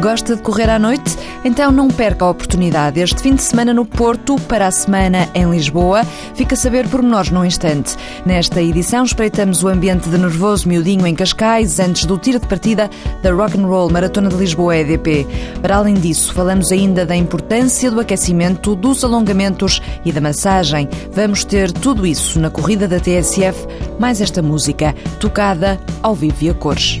Gosta de correr à noite? Então não perca a oportunidade. Este fim de semana no Porto, para a semana em Lisboa. Fica a saber pormenores num instante. Nesta edição espreitamos o ambiente de nervoso miudinho em Cascais antes do tiro de partida da Rock and Roll Maratona de Lisboa EDP. Para além disso, falamos ainda da importância do aquecimento, dos alongamentos e da massagem. Vamos ter tudo isso na corrida da TSF, mais esta música, tocada ao vivo e a cores.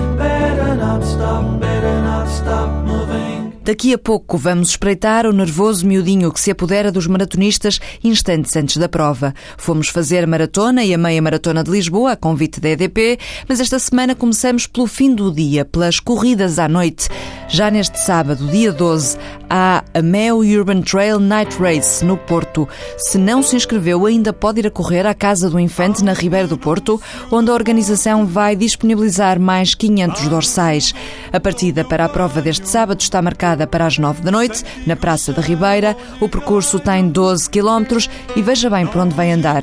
Daqui a pouco vamos espreitar o nervoso miudinho que se apodera dos maratonistas instantes antes da prova. Fomos fazer maratona e a meia maratona de Lisboa, a convite da EDP, mas esta semana começamos pelo fim do dia, pelas corridas à noite. Já neste sábado, dia 12, há a Mel Urban Trail Night Race no Porto. Se não se inscreveu, ainda pode ir a correr à Casa do Infante, na Ribeira do Porto, onde a organização vai disponibilizar mais 500 dorsais. A partida para a prova deste sábado está marcada para as 9 da noite, na Praça da Ribeira. O percurso tem 12 quilómetros e veja bem por onde vai andar.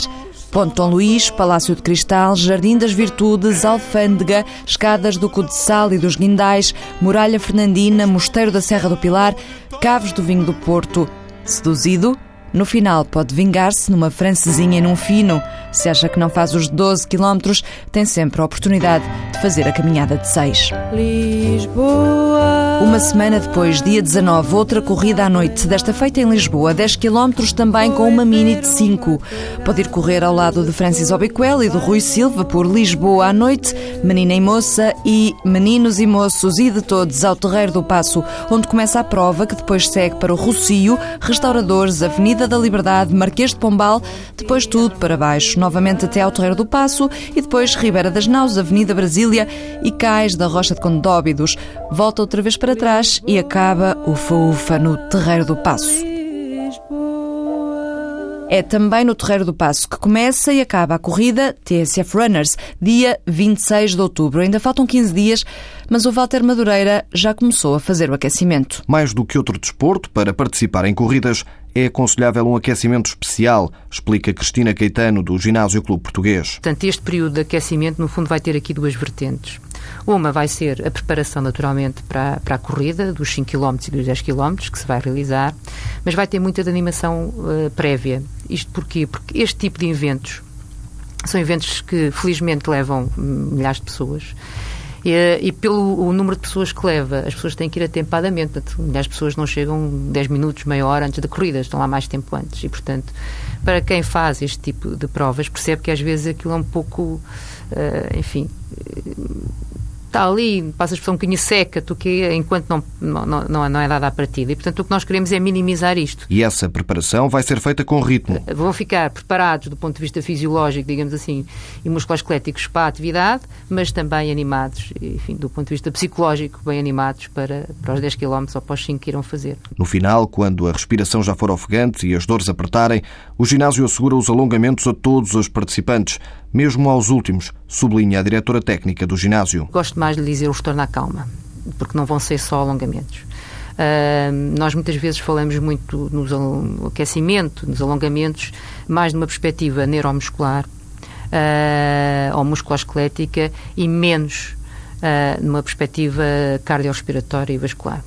Ponte Dom Luís, Palácio de Cristal, Jardim das Virtudes, Alfândega, Escadas do Cudeçal e dos Guindais, Muralha Fernandina, Mosteiro da Serra do Pilar, Caves do Vinho do Porto. Seduzido? No final, pode vingar-se numa francesinha e num fino. Se acha que não faz os 12 quilómetros, tem sempre a oportunidade de fazer a caminhada de 6. Lisboa. Uma semana depois, dia 19, outra corrida à noite, desta feita em Lisboa, 10 quilómetros também com uma mini de 5. Pode ir correr ao lado de Francis Obiquel e do Rui Silva por Lisboa à noite, menina e moça e meninos e moços e de todos ao Terreiro do Passo, onde começa a prova que depois segue para o Rocio, Restauradores, Avenida da Liberdade, Marquês de Pombal, depois tudo para baixo, novamente até ao Terreiro do Passo e depois Ribeira das Naus, Avenida Brasília e Cais da Rocha de Condóbidos. Volta outra vez para trás e acaba o Ufa no Terreiro do Passo. É também no Terreiro do Passo que começa e acaba a corrida TSF Runners, dia 26 de outubro. Ainda faltam 15 dias, mas o Walter Madureira já começou a fazer o aquecimento. Mais do que outro desporto, para participar em corridas, é aconselhável um aquecimento especial, explica Cristina Caetano, do Ginásio Clube Português. Portanto, este período de aquecimento, no fundo, vai ter aqui duas vertentes. Uma vai ser a preparação, naturalmente, para, para a corrida, dos 5 km e dos 10 km, que se vai realizar, mas vai ter muita de animação uh, prévia. Isto porquê? Porque este tipo de eventos são eventos que, felizmente, levam milhares de pessoas e, e, pelo o número de pessoas que leva, as pessoas têm que ir atempadamente. As pessoas não chegam 10 minutos, meia hora antes da corrida, estão lá mais tempo antes. E, portanto, para quem faz este tipo de provas, percebe que às vezes aquilo é um pouco, uh, enfim, está ali, passa a expressão um bocadinho seca, do que enquanto não, não, não, não é dada a partida. E, portanto, o que nós queremos é minimizar isto. E essa preparação vai ser feita com ritmo? Eh, vão ficar preparados do ponto de vista fisiológico, digamos assim, e musculoesqueléticos para a atividade, mas também animados, enfim, do ponto de vista psicológico, bem animados para, para os 10 km ou para os 5 que irão fazer. No final, quando a respiração já for ofegante e as dores apertarem, o ginásio assegura os alongamentos a todos os participantes, mesmo aos últimos, sublinha a diretora técnica do ginásio. Gosto mais de dizer o retorno à calma, porque não vão ser só alongamentos. Uh, nós muitas vezes falamos muito no aquecimento, nos alongamentos, mais numa perspectiva neuromuscular uh, ou musculoesquelética e menos uh, numa perspectiva cardiorrespiratória e vascular.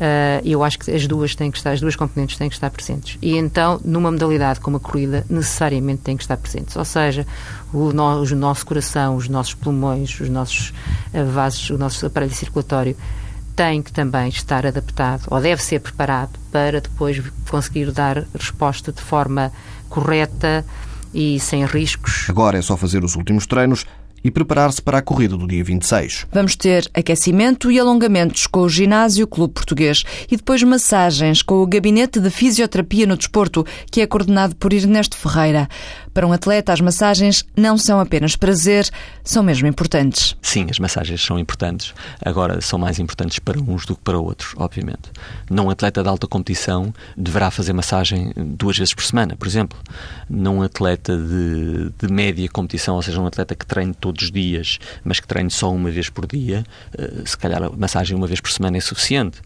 Uh, eu acho que as duas têm que estar, as duas componentes têm que estar presentes. E então, numa modalidade como a corrida, necessariamente têm que estar presentes. Ou seja, o, no, o nosso coração, os nossos pulmões, os nossos uh, vasos, o nosso aparelho circulatório tem que também estar adaptado ou deve ser preparado para depois conseguir dar resposta de forma correta e sem riscos. Agora é só fazer os últimos treinos e preparar-se para a corrida do dia 26. Vamos ter aquecimento e alongamentos com o Ginásio Clube Português e depois massagens com o Gabinete de Fisioterapia no Desporto, que é coordenado por Ernesto Ferreira. Para um atleta, as massagens não são apenas prazer, são mesmo importantes. Sim, as massagens são importantes. Agora, são mais importantes para uns do que para outros, obviamente. Não um atleta de alta competição deverá fazer massagem duas vezes por semana, por exemplo. Não um atleta de, de média competição, ou seja, um atleta que treine todos os dias, mas que treine só uma vez por dia, eh, se calhar a massagem uma vez por semana é suficiente.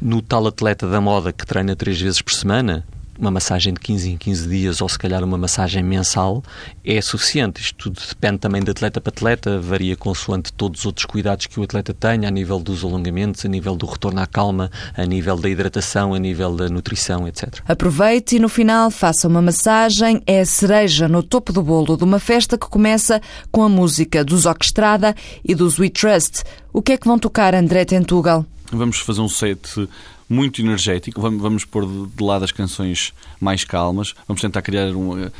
No tal atleta da moda que treina três vezes por semana, uma massagem de 15 em 15 dias ou se calhar uma massagem mensal é suficiente. Isto tudo depende também de atleta para atleta, varia consoante todos os outros cuidados que o atleta tenha, a nível dos alongamentos, a nível do retorno à calma, a nível da hidratação, a nível da nutrição, etc. Aproveite e no final faça uma massagem. É a cereja no topo do bolo de uma festa que começa com a música dos Orquestrada e dos We Trust. O que é que vão tocar, André Tentugal? Vamos fazer um set muito energético. Vamos, vamos pôr de lado as canções mais calmas. Vamos tentar criar um, eh,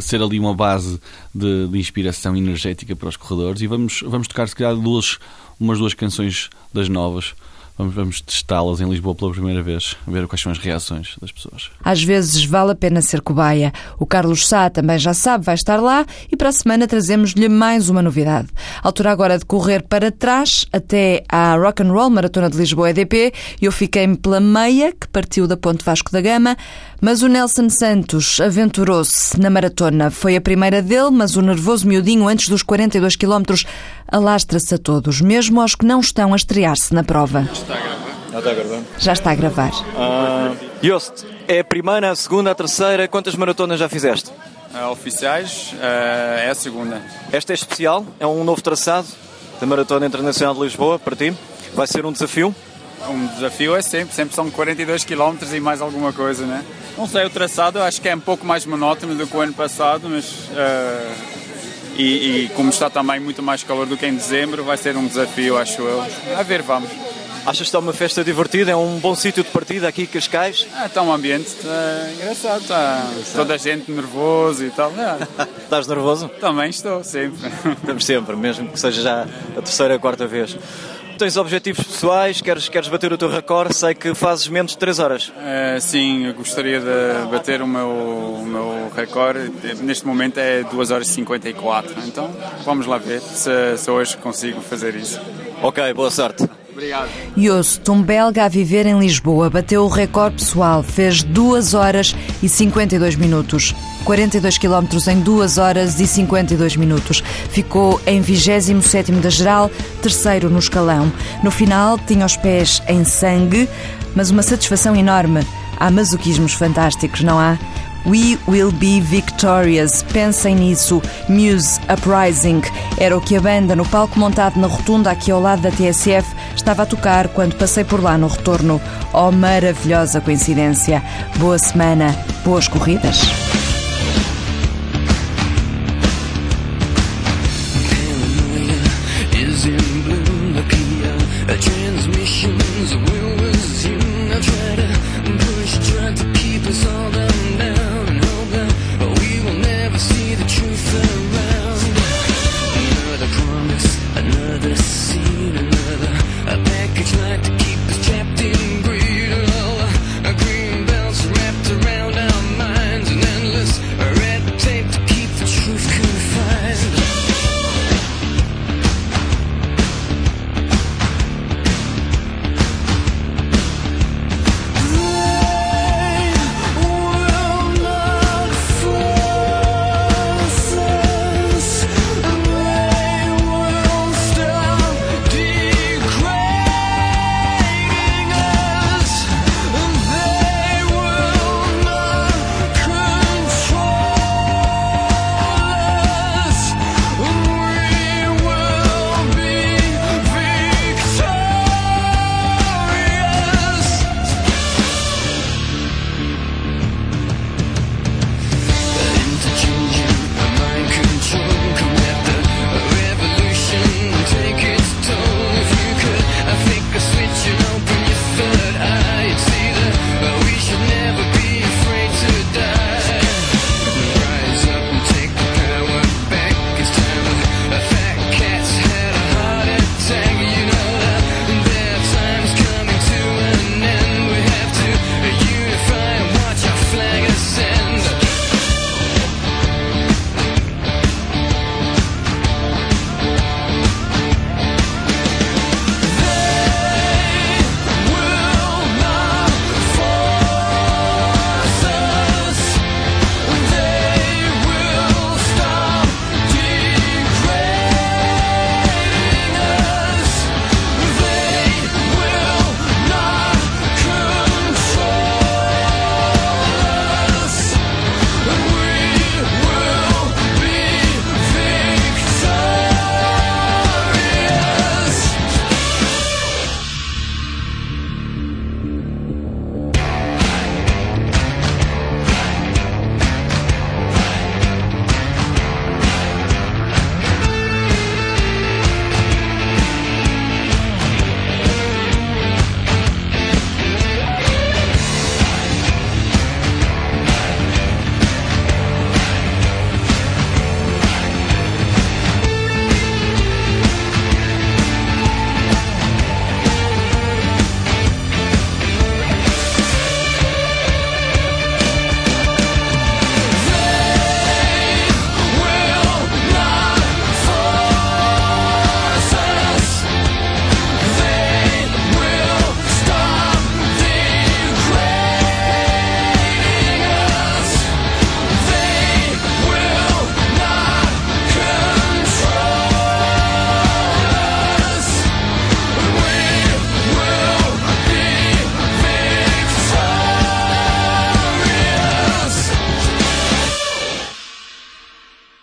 ser ali uma base de, de, inspiração energética para os corredores e vamos, vamos tocar se calhar duas, umas duas canções das novas Vamos, vamos testá-las em Lisboa pela primeira vez, ver quais são as reações das pessoas. Às vezes vale a pena ser cobaia. O Carlos Sá também já sabe, vai estar lá e para a semana trazemos-lhe mais uma novidade. Altura agora de correr para trás até à Rock and Roll Maratona de Lisboa EDP. Eu fiquei-me pela meia, que partiu da Ponte Vasco da Gama, mas o Nelson Santos aventurou-se na maratona. Foi a primeira dele, mas o nervoso miudinho antes dos 42 quilómetros alastra-se a todos, mesmo aos que não estão a estrear-se na prova. Está a gravar? Já está a gravar. Já está a gravar. Uh, Jost, é a primeira, a segunda, a terceira? Quantas maratonas já fizeste? Uh, oficiais, uh, é a segunda. Esta é especial? É um novo traçado da Maratona Internacional de Lisboa para ti? Vai ser um desafio? Um desafio é sempre, sempre são 42 km e mais alguma coisa, né? Não sei, o traçado acho que é um pouco mais monótono do que o ano passado, mas uh, e, e, como está também muito mais calor do que em dezembro, vai ser um desafio, acho eu. A ver, vamos. Achas que está uma festa divertida? É um bom sítio de partida aqui, Cascais? Ah, está um ambiente está engraçado, está toda a gente nervoso e tal. É. Estás nervoso? Também estou, sempre. Estamos sempre, mesmo que seja já a terceira ou quarta vez tens objetivos pessoais, queres, queres bater o teu recorde, sei que fazes menos de 3 horas. Uh, sim, eu gostaria de bater o meu, o meu recorde, neste momento é 2 horas e 54, então vamos lá ver se, se hoje consigo fazer isso. Ok, boa sorte. Obrigado. Yost, um belga a viver em Lisboa, bateu o recorde pessoal, fez 2 horas e 52 minutos. 42 km em 2 horas e 52 minutos. Ficou em 27 da geral, terceiro no escalão. No final, tinha os pés em sangue, mas uma satisfação enorme. Há masoquismos fantásticos, não há? We Will Be Victorious. Pensem nisso. Muse Uprising era o que a banda, no palco montado na rotunda aqui ao lado da TSF, estava a tocar quando passei por lá no retorno. Oh, maravilhosa coincidência. Boa semana, boas corridas.